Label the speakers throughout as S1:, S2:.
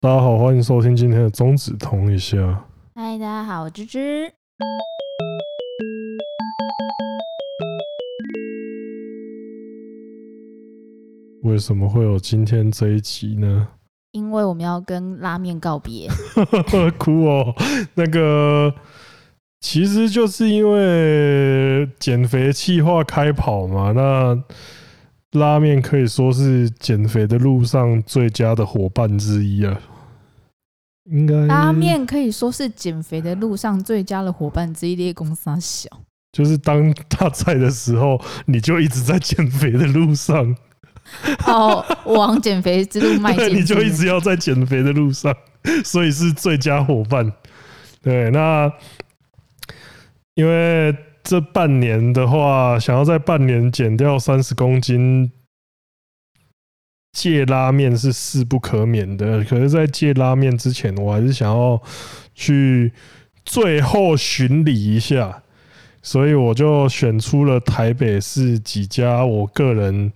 S1: 大家好，欢迎收听今天的中指通一下。
S2: 嗨，大家好，我芝芝。
S1: 为什么会有今天这一集呢？
S2: 因为我们要跟拉面告别。
S1: 哭哦，那个其实就是因为减肥计划开跑嘛，那。拉面可以说是减肥的路上最佳的伙伴之一啊，应该
S2: 拉面可以说是减肥的路上最佳的伙伴之一。列公三小，
S1: 就是当他在的时候，你就一直在减肥的路上。
S2: 哦，往减肥之路迈进，
S1: 你就一直要在减肥的路上，所以是最佳伙伴。对，那因为。这半年的话，想要在半年减掉三十公斤，戒拉面是势不可免的。可是，在戒拉面之前，我还是想要去最后巡礼一下，所以我就选出了台北市几家。我个人，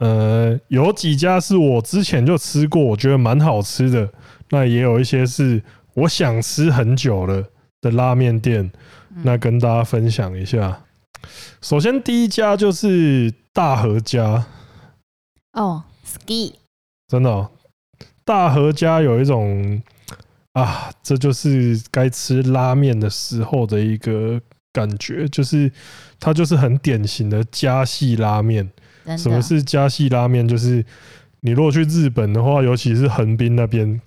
S1: 呃，有几家是我之前就吃过，我觉得蛮好吃的。那也有一些是我想吃很久了的拉面店。那跟大家分享一下，首先第一家就是大和家
S2: 哦，ski，
S1: 真的哦，大和家有一种啊，这就是该吃拉面的时候的一个感觉，就是它就是很典型的家系拉面。什么是家系拉面？就是你如果去日本的话，尤其是横滨那边，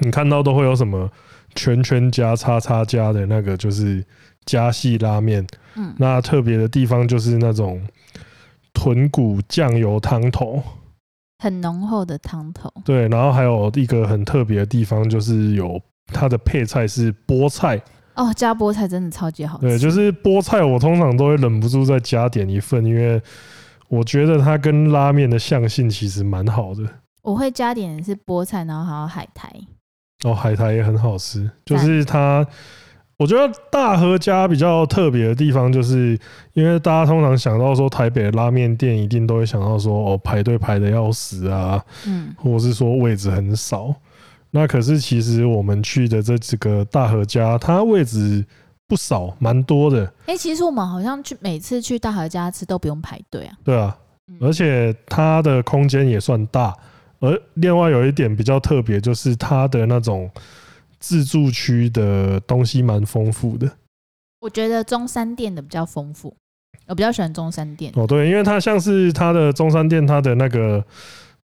S1: 你看到都会有什么圈圈家、叉叉家的那个，就是。家系拉面，嗯，那特别的地方就是那种豚骨酱油汤头，
S2: 很浓厚的汤头。
S1: 对，然后还有一个很特别的地方，就是有它的配菜是菠菜。
S2: 哦，加菠菜真的超级好吃。
S1: 对，就是菠菜，我通常都会忍不住再加点一份，因为我觉得它跟拉面的相性其实蛮好的。
S2: 我会加点的是菠菜，然后还有海苔。
S1: 哦，海苔也很好吃，就是它。我觉得大和家比较特别的地方，就是因为大家通常想到说台北的拉面店，一定都会想到说哦，排队排的要死啊，嗯，或者是说位置很少。那可是其实我们去的这几个大和家，它位置不少，蛮多的。
S2: 哎，其实我们好像去每次去大和家吃都不用排队啊。
S1: 对啊，而且它的空间也算大，而另外有一点比较特别，就是它的那种。自助区的东西蛮丰富的，
S2: 我觉得中山店的比较丰富，我比较喜欢中山店。
S1: 哦，对，因为它像是它的中山店，它的那个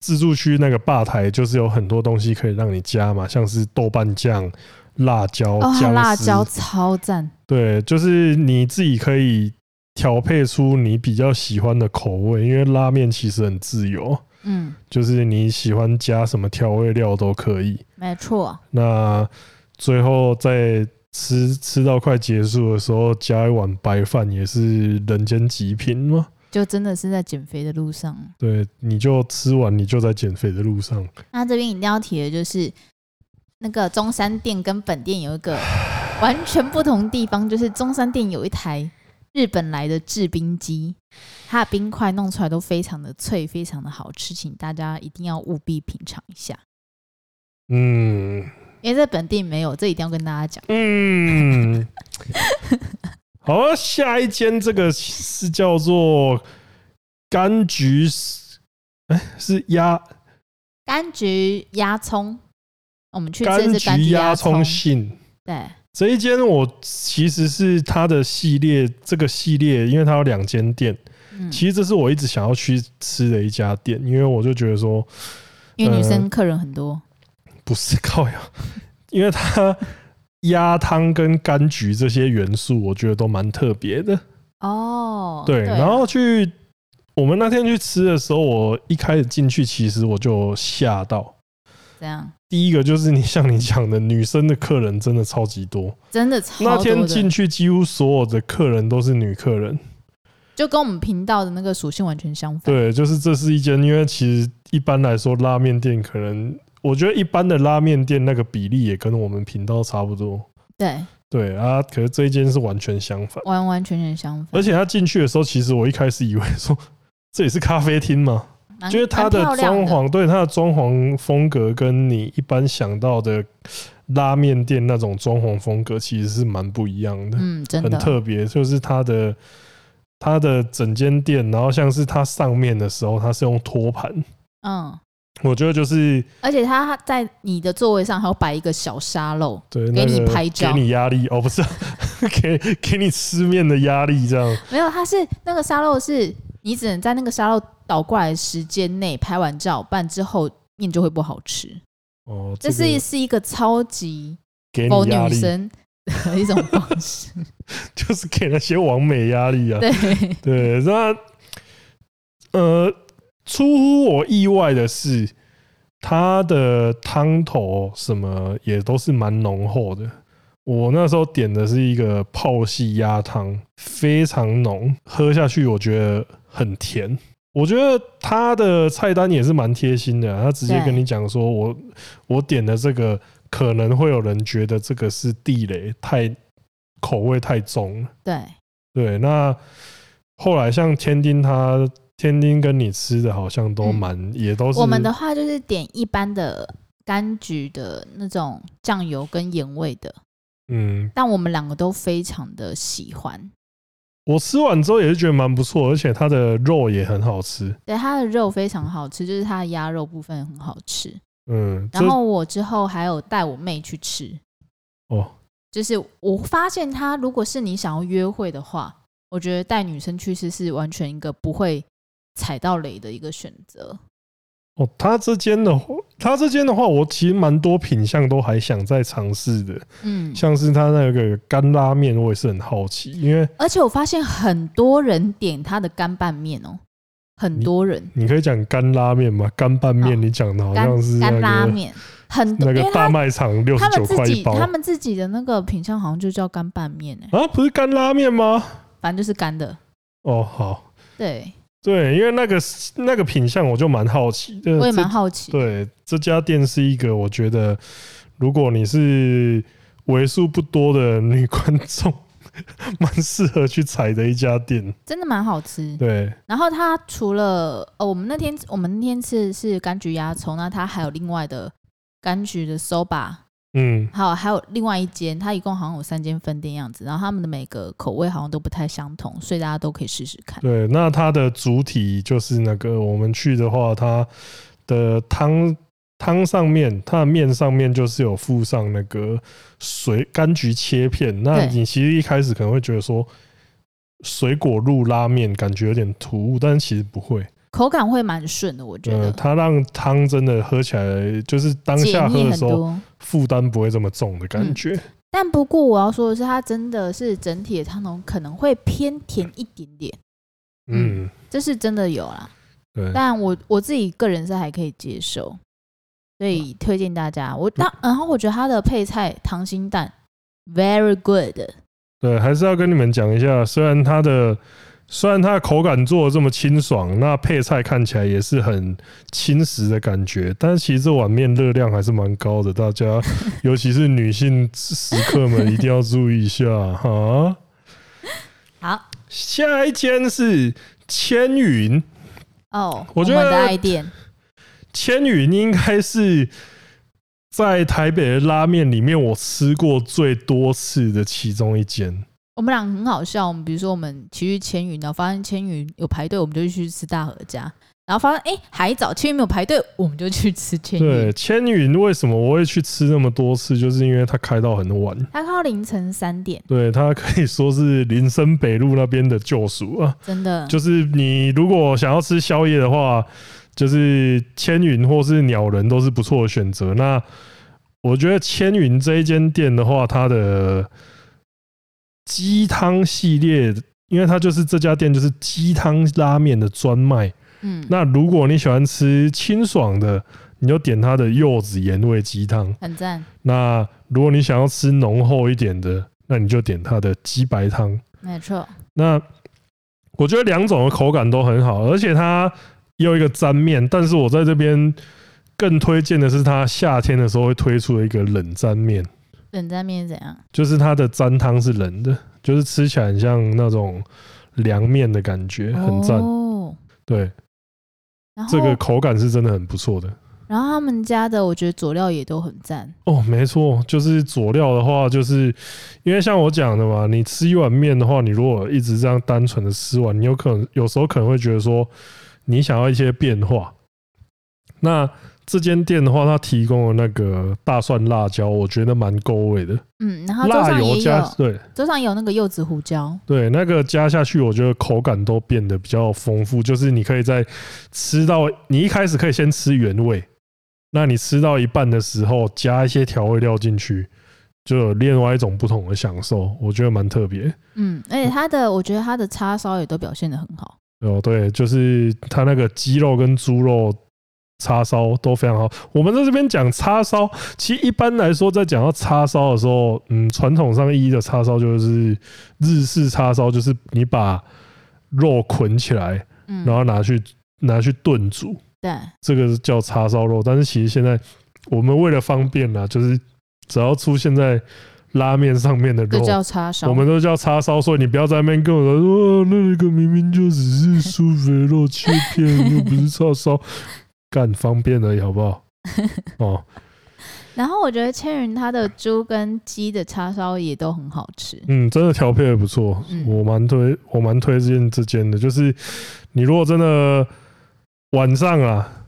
S1: 自助区那个吧台，就是有很多东西可以让你加嘛，像是豆瓣酱、辣椒、
S2: 哦，辣椒超赞。
S1: 对，就是你自己可以调配出你比较喜欢的口味，因为拉面其实很自由。嗯，就是你喜欢加什么调味料都可以，
S2: 没错。
S1: 那最后在吃吃到快结束的时候，加一碗白饭也是人间极品吗？
S2: 就真的是在减肥的路上。
S1: 对，你就吃完，你就在减肥的路上。
S2: 那这边一定要提的就是，那个中山店跟本店有一个完全不同地方，就是中山店有一台。日本来的制冰机，它的冰块弄出来都非常的脆，非常的好吃，请大家一定要务必品尝一下。嗯，因为在本地没有，这一定要跟大家讲。嗯，
S1: 好，下一间这个是叫做柑橘，哎，是鸭
S2: 柑橘鸭葱，我们去吃的是柑橘鸭葱
S1: 信，
S2: 对。
S1: 这一间我其实是它的系列，这个系列，因为它有两间店。其实这是我一直想要去吃的一家店，因为我就觉得说，
S2: 因为女生客人很多，
S1: 不是靠呀，因为它鸭汤跟柑橘这些元素，我觉得都蛮特别的。哦，对，然后去我们那天去吃的时候，我一开始进去，其实我就吓到。
S2: 这样，
S1: 第一个就是你像你讲的，女生的客人真的超级多，
S2: 真的超多。
S1: 那天进去几乎所有的客人都是女客人，
S2: 就跟我们频道的那个属性完全相反。
S1: 对，就是这是一间，因为其实一般来说拉面店可能，我觉得一般的拉面店那个比例也跟我们频道差不多。
S2: 对
S1: 对啊，可是这一间是完全相反，
S2: 完完全全相反。
S1: 而且他进去的时候，其实我一开始以为说这也是咖啡厅吗？
S2: 蛮
S1: 就是它的装潢，对它的装潢风格跟你一般想到的拉面店那种装潢风格其实是蛮不一样的，
S2: 嗯，真的
S1: 很特别。就是它的它的整间店，然后像是它上面的时候，它是用托盘，
S2: 嗯。
S1: 我觉得就是，
S2: 而且他在你的座位上还要摆一个小沙漏，
S1: 对，
S2: 给你拍照，
S1: 给你压力哦，不是，给给你吃面的压力这样。
S2: 没有，他是那个沙漏，是你只能在那个沙漏倒过来的时间内拍完照，不然之后面就会不好吃。
S1: 哦，这，
S2: 这是是一个超级
S1: 给
S2: 女生的一种方式，
S1: 就是给那些完美压力啊。
S2: 对
S1: 对，那呃。出乎我意外的是，它的汤头什么也都是蛮浓厚的。我那时候点的是一个泡系鸭汤，非常浓，喝下去我觉得很甜。我觉得他的菜单也是蛮贴心的，他直接跟你讲说，我我点的这个可能会有人觉得这个是地雷，太口味太重了。
S2: 对
S1: 对，那后来像天丁他。天丁跟你吃的好像都蛮、嗯，也都是。
S2: 我们的话就是点一般的柑橘的那种酱油跟盐味的，
S1: 嗯，
S2: 但我们两个都非常的喜欢。
S1: 我吃完之后也是觉得蛮不错，而且它的肉也很好吃。
S2: 对，它的肉非常好吃，就是它的鸭肉部分很好吃。
S1: 嗯，
S2: 然后我之后还有带我妹去吃。
S1: 哦，
S2: 就是我发现，他如果是你想要约会的话，我觉得带女生去吃是完全一个不会。踩到雷的一个选择
S1: 哦，他之间的话，他这间的话，我其实蛮多品相都还想再尝试的，嗯，像是他那个干拉面，我也是很好奇，因为
S2: 而且我发现很多人点他的干拌面哦，很多人，
S1: 你，你可以讲干拉面吗？干拌面你讲的好像是干
S2: 拉面，很多
S1: 那个大卖场六十九块一包，
S2: 他们自己的那个品相好像就叫干拌面哎，
S1: 啊，不是干拉面吗？
S2: 反正就是干的
S1: 哦，好，
S2: 对。
S1: 对，因为那个那个品相，我就蛮好奇的。
S2: 我也蛮好奇。
S1: 对，这家店是一个，我觉得如果你是为数不多的女观众，蛮适合去踩的一家店。
S2: 真的蛮好吃。
S1: 对。然
S2: 后它除了哦，我们那天我们那天吃是柑橘鸭葱，那它还有另外的柑橘的 soba。嗯，好，还有另外一间，它一共好像有三间分店样子，然后他们的每个口味好像都不太相同，所以大家都可以试试看。
S1: 对，那它的主体就是那个我们去的话，它的汤汤上面，它的面上面就是有附上那个水柑橘切片。那你其实一开始可能会觉得说，水果露拉面感觉有点突兀，但是其实不会。
S2: 口感会蛮顺的，我觉得。
S1: 它让汤真的喝起来，就是当下喝的时候，负担不会这么重的感觉。嗯、
S2: 但不过我要说的是，它真的是整体的汤头可能会偏甜一点点。嗯，嗯这是真的有啦。对。但我我自己个人是还可以接受，所以推荐大家。我当然后我觉得它的配菜溏心蛋 very good。
S1: 对，还是要跟你们讲一下，虽然它的。虽然它的口感做的这么清爽，那配菜看起来也是很轻食的感觉，但是其实这碗面热量还是蛮高的，大家尤其是女性食客们一定要注意一下哈。
S2: 好，
S1: 下一间是千云
S2: 哦，我觉得
S1: 千云应该是在台北的拉面里面我吃过最多次的其中一间。
S2: 我们俩很好笑，我们比如说我们骑去千云，然后发现千云有排队，我们就去吃大和家，然后发现哎还早，千云没有排队，我们就去吃千云。
S1: 对，千云为什么我会去吃那么多次？就是因为它开到很晚，
S2: 它开到凌晨三点。
S1: 对，它可以说是林森北路那边的救赎啊！
S2: 真的，
S1: 就是你如果想要吃宵夜的话，就是千云或是鸟人都是不错的选择。那我觉得千云这一间店的话，它的鸡汤系列，因为它就是这家店就是鸡汤拉面的专卖。嗯，那如果你喜欢吃清爽的，你就点它的柚子盐味鸡汤，
S2: 很赞。
S1: 那如果你想要吃浓厚一点的，那你就点它的鸡白汤，
S2: 没错。
S1: 那我觉得两种的口感都很好，而且它也有一个沾面，但是我在这边更推荐的是它夏天的时候会推出的一个冷沾面。
S2: 冷沾面是怎样？
S1: 就是它的沾汤是冷的，就是吃起来很像那种凉面的感觉，很赞。哦，
S2: 对。
S1: 这个口感是真的很不错的。
S2: 然后他们家的我觉得佐料也都很赞
S1: 哦，没错，就是佐料的话，就是因为像我讲的嘛，你吃一碗面的话，你如果一直这样单纯的吃完，你有可能有时候可能会觉得说你想要一些变化。那这间店的话，它提供的那个大蒜辣椒，我觉得蛮够味的。
S2: 嗯，然后桌上也有，
S1: 对，
S2: 桌上有那个柚子胡椒，
S1: 对，那个加下去，我觉得口感都变得比较丰富。就是你可以在吃到你一开始可以先吃原味。那你吃到一半的时候，加一些调味料进去，就有另外一种不同的享受，我觉得蛮特别。
S2: 嗯，而且它的，我觉得它的叉烧也都表现得很好。
S1: 哦，对，就是它那个鸡肉跟猪肉叉烧都非常好。我们在这边讲叉烧，其实一般来说，在讲到叉烧的时候，嗯，传统上意义的叉烧就是日式叉烧，就是你把肉捆起来，然后拿去拿去炖煮。
S2: 对，
S1: 这个是叫叉烧肉，但是其实现在我们为了方便呢，就是只要出现在拉面上面的肉，
S2: 叫叉烧，
S1: 我们都叫叉烧。所以你不要在那边跟我说，那个明明就只是酥肥肉切片，又不是叉烧，干方便而已，好不好？哦。
S2: 然后我觉得千云他的猪跟鸡的叉烧也都很好吃，
S1: 嗯，真的调配的不错，我蛮推，我蛮推荐这间的，就是你如果真的。晚上啊，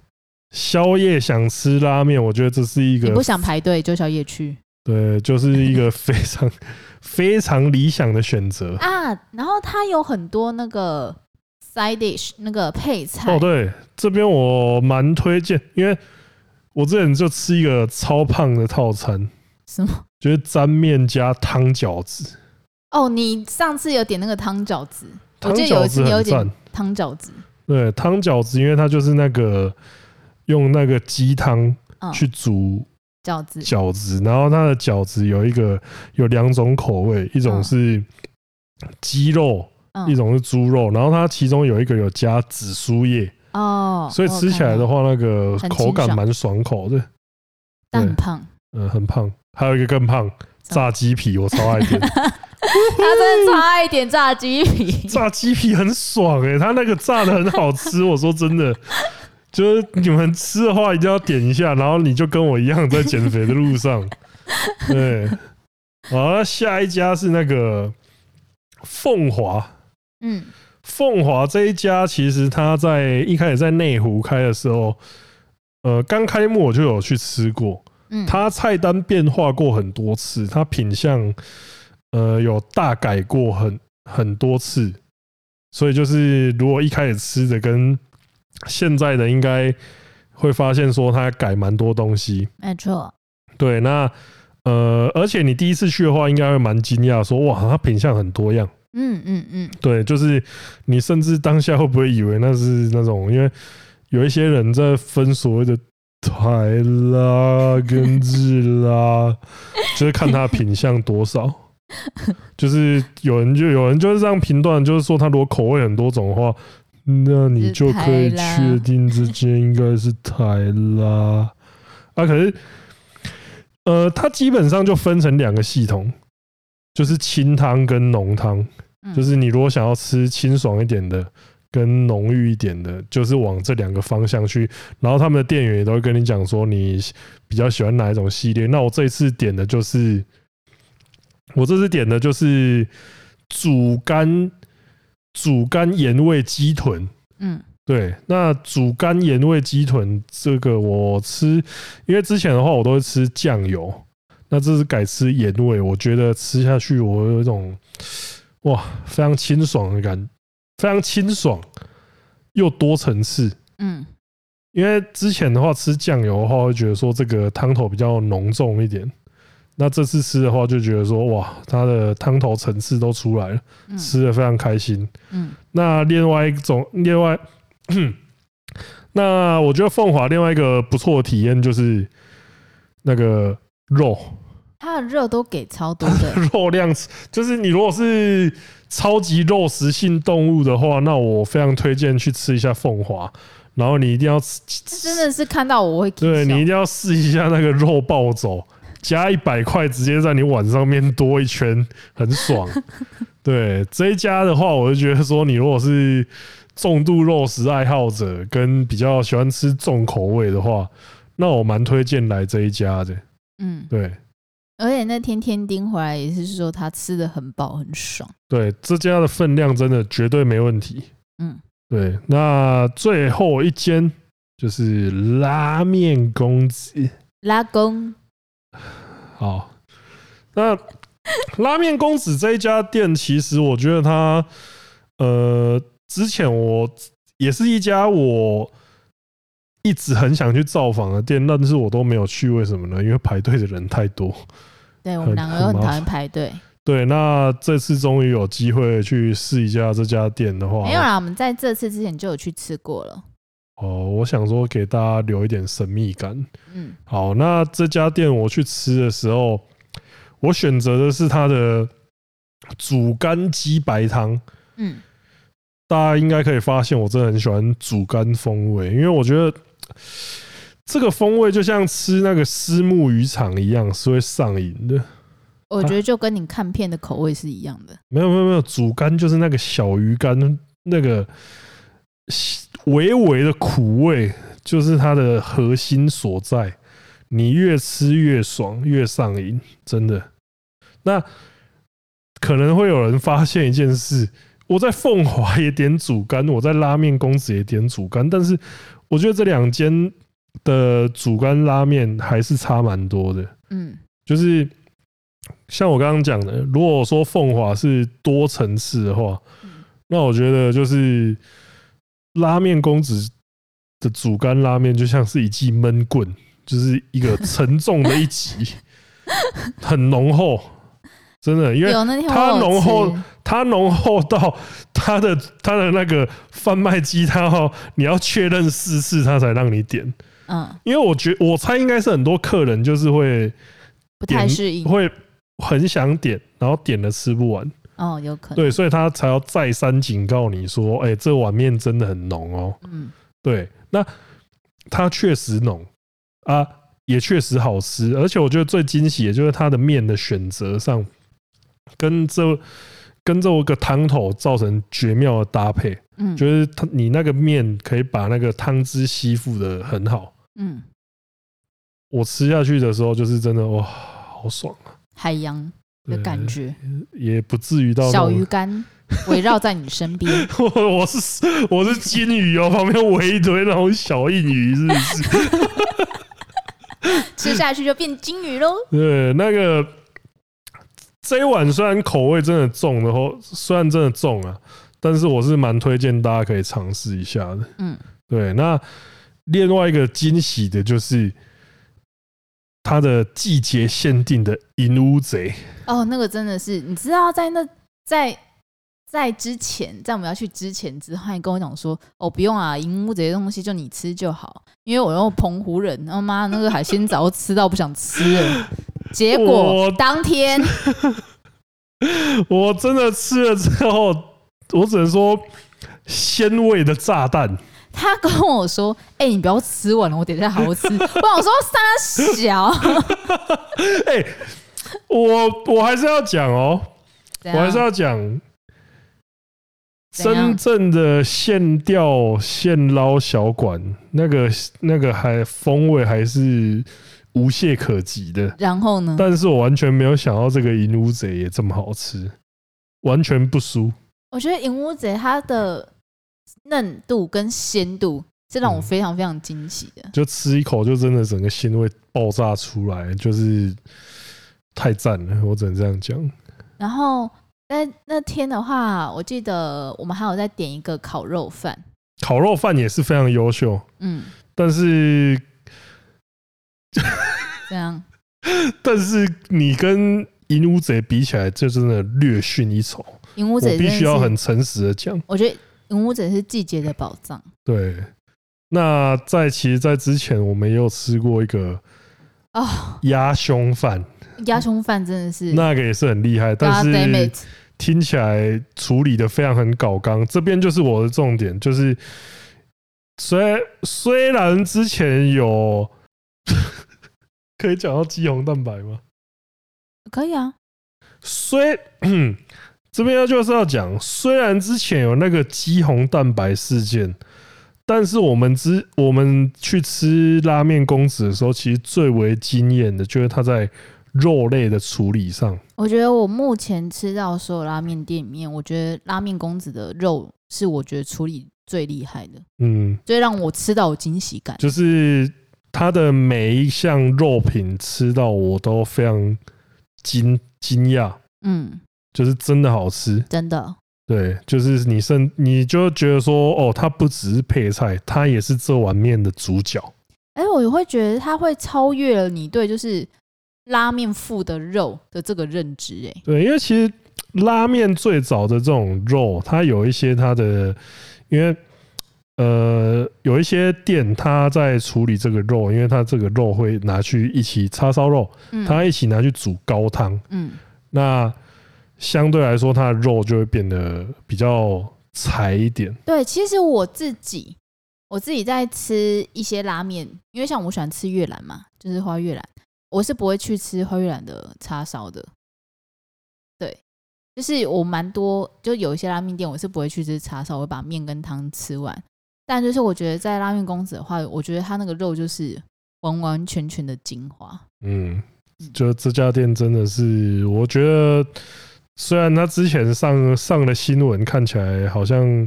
S1: 宵夜想吃拉面，我觉得这是一个
S2: 你不想排队就宵夜去，
S1: 对，就是一个 非常非常理想的选择
S2: 啊。然后它有很多那个 side dish 那个配菜。
S1: 哦，对，这边我蛮推荐，因为我之前就吃一个超胖的套餐，
S2: 什么？
S1: 就是沾面加汤饺子。
S2: 哦，你上次有点那个汤饺子，我记得有一次你有点汤饺子。
S1: 对，汤饺子，因为它就是那个用那个鸡汤去煮
S2: 饺子，
S1: 饺子，然后它的饺子有一个有两种口味，一种是鸡肉，一种是猪肉，然后它其中有一个有加紫苏叶
S2: 哦，
S1: 所以吃起来的话，那个口感蛮爽口的，
S2: 但很胖，
S1: 嗯，很胖，还有一个更胖，炸鸡皮，我超爱点。
S2: 他真的超爱点炸鸡皮，
S1: 炸鸡皮很爽哎、欸，他那个炸的很好吃。我说真的，就是你们吃的话一定要点一下，然后你就跟我一样在减肥的路上。对，好，那下一家是那个凤华，嗯，凤华这一家其实他在一开始在内湖开的时候，呃，刚开幕我就有去吃过，嗯，他菜单变化过很多次，他品相。呃，有大改过很很多次，所以就是如果一开始吃的跟现在的，应该会发现说它改蛮多东西。
S2: 没错，
S1: 对，那呃，而且你第一次去的话，应该会蛮惊讶，说哇，它品相很多样。
S2: 嗯嗯嗯，
S1: 对，就是你甚至当下会不会以为那是那种，因为有一些人在分所谓的台拉跟日拉，就是看它品相多少。就是有人就有人就是这样评断，就是说他如果口味很多种的话，那你就可以确定之间应该是台拉啊。可是，呃，它基本上就分成两个系统，就是清汤跟浓汤。就是你如果想要吃清爽一点的，跟浓郁一点的，就是往这两个方向去。然后他们的店员也都会跟你讲说，你比较喜欢哪一种系列。那我这一次点的就是。我这次点的就是煮干煮干盐味鸡豚，嗯，对，那煮干盐味鸡豚这个我吃，因为之前的话我都会吃酱油，那这次改吃盐味，我觉得吃下去我有一种哇非常清爽的感，非常清爽又多层次，嗯，因为之前的话吃酱油的话会觉得说这个汤头比较浓重一点。那这次吃的话，就觉得说哇，它的汤头层次都出来了，吃的非常开心。嗯，那另外一种，另外，那我觉得凤华另外一个不错的体验就是那个肉，
S2: 它的肉都给超多的
S1: 肉量，就是你如果是超级肉食性动物的话，那我非常推荐去吃一下凤华。然后你一定要吃，
S2: 真的是看到我会，
S1: 对你一定要试一下那个肉暴走。加一百块，直接在你碗上面多一圈，很爽。对这一家的话，我就觉得说，你如果是重度肉食爱好者跟比较喜欢吃重口味的话，那我蛮推荐来这一家的。
S2: 嗯，
S1: 对。
S2: 而且那天天丁回来也是说他吃的很饱很爽。
S1: 对，这家的分量真的绝对没问题。
S2: 嗯，
S1: 对。那最后一间就是拉面公子。
S2: 拉公。
S1: 好，那拉面公子这一家店，其实我觉得他，呃，之前我也是一家我一直很想去造访的店，但是我都没有去，为什么呢？因为排队的人太多。
S2: 对，我们两个都很讨厌排队。
S1: 对，那这次终于有机会去试一下这家店的话，
S2: 没有啦，我们在这次之前就有去吃过了。
S1: 哦，我想说给大家留一点神秘感。
S2: 嗯，
S1: 好，那这家店我去吃的时候，我选择的是它的煮干鸡白汤。嗯，大家应该可以发现，我真的很喜欢煮干风味，因为我觉得。这个风味就像吃那个虱目鱼肠一样，是会上瘾的。
S2: 我觉得就跟你看片的口味是一样的。
S1: 没有没有没有，主干就是那个小鱼干，那个微微的苦味，就是它的核心所在。你越吃越爽，越上瘾，真的。那可能会有人发现一件事：我在凤华也点主干，我在拉面公子也点主干，但是我觉得这两间。的主干拉面还是差蛮多的，嗯，就是像我刚刚讲的，如果说凤华是多层次的话，那我觉得就是拉面公子的主干拉面就像是一记闷棍，就是一个沉重的一击，很浓厚，真的，因为它浓厚，它浓厚到它的它的那个贩卖机，它要你要确认四次，它才让你点。嗯，因为我觉我猜应该是很多客人就是会
S2: 不太适应，
S1: 会很想点，然后点了吃不完。
S2: 哦，有可能。
S1: 对，所以他才要再三警告你说：“哎，这碗面真的很浓哦。”嗯，对。那它确实浓啊，也确实好吃，而且我觉得最惊喜的就是它的面的选择上，跟这跟这个汤头造成绝妙的搭配。嗯，就是它你那个面可以把那个汤汁吸附的很好。嗯，我吃下去的时候就是真的哇，好爽啊！
S2: 海洋的感觉，
S1: 也不至于到
S2: 小鱼干 围绕在你身边。
S1: 我 我是我是金鱼哦，旁边围一堆那种小硬鱼，是不是？
S2: 吃下去就变金鱼喽。
S1: 对，那个这一碗虽然口味真的重然后，虽然真的重啊，但是我是蛮推荐大家可以尝试一下的。嗯，对，那。另外一个惊喜的就是它的季节限定的银乌贼
S2: 哦，那个真的是你知道，在那在在之前，在我们要去之前之后，你跟我讲说哦，不用啊，银乌贼的东西就你吃就好，因为我用澎湖人，然后妈那个海鲜早就吃到不想吃了，结果当天
S1: 我真的吃了之后，我只能说鲜味的炸弹。
S2: 他跟我说：“哎、欸，你不要吃完了，我等一下好好吃。”我想说三小，
S1: 哎，我我还是要讲哦，我还是要讲真正的现钓现捞小馆，那个那个还风味还是无懈可击的。
S2: 然后呢？
S1: 但是我完全没有想到这个银乌贼也这么好吃，完全不输。
S2: 我觉得银乌贼它的。嫩度跟鲜度是让我非常非常惊喜的，
S1: 就吃一口就真的整个鲜味爆炸出来，就是太赞了，我只能这样讲。
S2: 然后在那天的话，我记得我们还有再点一个烤肉饭，
S1: 烤肉饭也是非常优秀，嗯，但是
S2: 这样，
S1: 但是你跟银乌贼比起来，就真的略逊一筹。
S2: 银乌贼
S1: 必须要很诚实的讲，
S2: 我觉得。银乌贼是季节的宝藏。
S1: 对，那在其实，在之前我们也有吃过一个哦鸭胸饭，
S2: 鸭胸饭真的是
S1: 那个也是很厉害，但是听起来处理的非常很搞刚。这边就是我的重点，就是虽虽然之前有可以讲到肌红蛋白吗？
S2: 可以啊，
S1: 虽 这边要就是要讲，虽然之前有那个肌红蛋白事件，但是我们之我们去吃拉面公子的时候，其实最为惊艳的就是他在肉类的处理上。
S2: 我觉得我目前吃到所有拉面店里面，我觉得拉面公子的肉是我觉得处理最厉害的，嗯，最让我吃到有惊喜感，
S1: 就是他的每一项肉品吃到我都非常惊惊讶，嗯。就是真的好吃，
S2: 真的。
S1: 对，就是你甚你就觉得说，哦，它不只是配菜，它也是这碗面的主角。
S2: 哎，我也会觉得它会超越了你对就是拉面附的肉的这个认知。哎，
S1: 对，因为其实拉面最早的这种肉，它有一些它的，因为呃，有一些店它在处理这个肉，因为它这个肉会拿去一起叉烧肉，它一起拿去煮高汤，嗯，那。相对来说，它的肉就会变得比较柴一点。
S2: 对，其实我自己，我自己在吃一些拉面，因为像我喜欢吃越南嘛，就是花越南，我是不会去吃花越南的叉烧的。对，就是我蛮多，就有一些拉面店，我是不会去吃叉烧，我会把面跟汤吃完。但就是我觉得在拉面公子的话，我觉得他那个肉就是完完全全的精华。
S1: 嗯，就这家店真的是，我觉得。虽然他之前上上的新闻看起来好像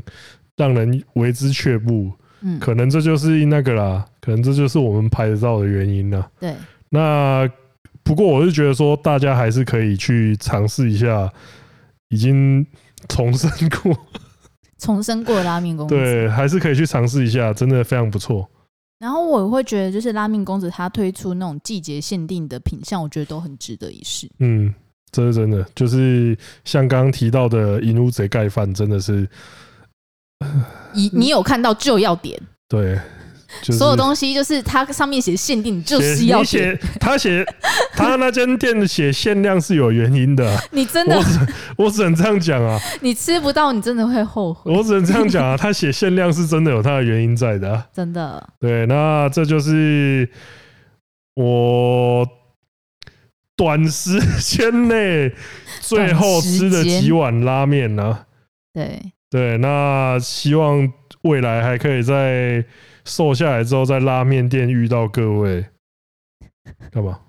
S1: 让人为之却步，嗯，可能这就是那个啦，可能这就是我们拍得到的原因啦。
S2: 对，
S1: 那不过我是觉得说，大家还是可以去尝试一下，已经重生过、
S2: 重生过的拉面公子，
S1: 对，还是可以去尝试一下，真的非常不错。
S2: 然后我会觉得，就是拉面公子他推出那种季节限定的品相，我觉得都很值得一试。
S1: 嗯。这是真的，就是像刚刚提到的银乌贼盖饭，真的是，
S2: 你你有看到就要点，
S1: 对，
S2: 就是、所有东西就是它上面写限定，就是要写。
S1: 他写他那间店写限量是有原因的，
S2: 你真的，
S1: 我只我只能这样讲啊，
S2: 你吃不到，你真的会后悔。
S1: 我只能这样讲啊，他写限量是真的有他的原因在的、啊，
S2: 真的。
S1: 对，那这就是我。短时间内最后吃的几碗拉面呢？
S2: 对
S1: 对，那希望未来还可以在瘦下来之后，在拉面店遇到各位。干嘛？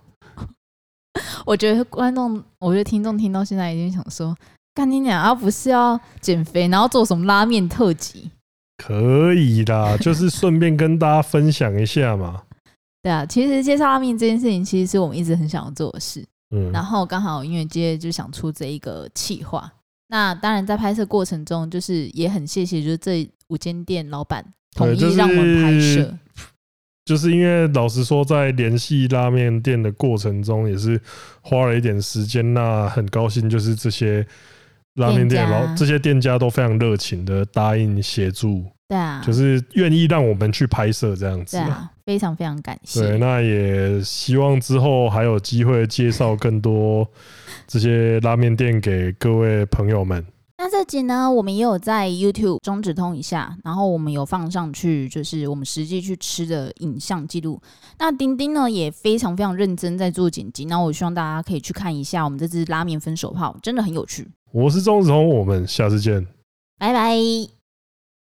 S2: 我觉得观众，我觉得听众听到现在已经想说：干你娘！啊不是要减肥，然后做什么拉面特辑？
S1: 可以啦，就是顺便跟大家分享一下嘛。
S2: 对啊，其实介绍拉面这件事情，其实是我们一直很想要做的事。嗯，然后刚好音乐街就想出这一个企划。那当然，在拍摄过程中，就是也很谢谢，就是这五间店老板同意让我们拍摄。
S1: 就是因为老实说，在联系拉面店的过程中，也是花了一点时间。那很高兴，就是这些拉面店老这些店家都非常热情的答应协助。
S2: 对啊，
S1: 就是愿意让我们去拍摄这样子。
S2: 对啊，非常非常感谢。
S1: 对，那也希望之后还有机会介绍更多这些拉面店给各位朋友们。
S2: 那这集呢，我们也有在 YouTube 中止通一下，然后我们有放上去，就是我们实际去吃的影像记录。那丁丁呢也非常非常认真在做剪辑，那我希望大家可以去看一下我们这支拉面分手炮，真的很有趣。
S1: 我是钟子通，我们下次见，
S2: 拜拜。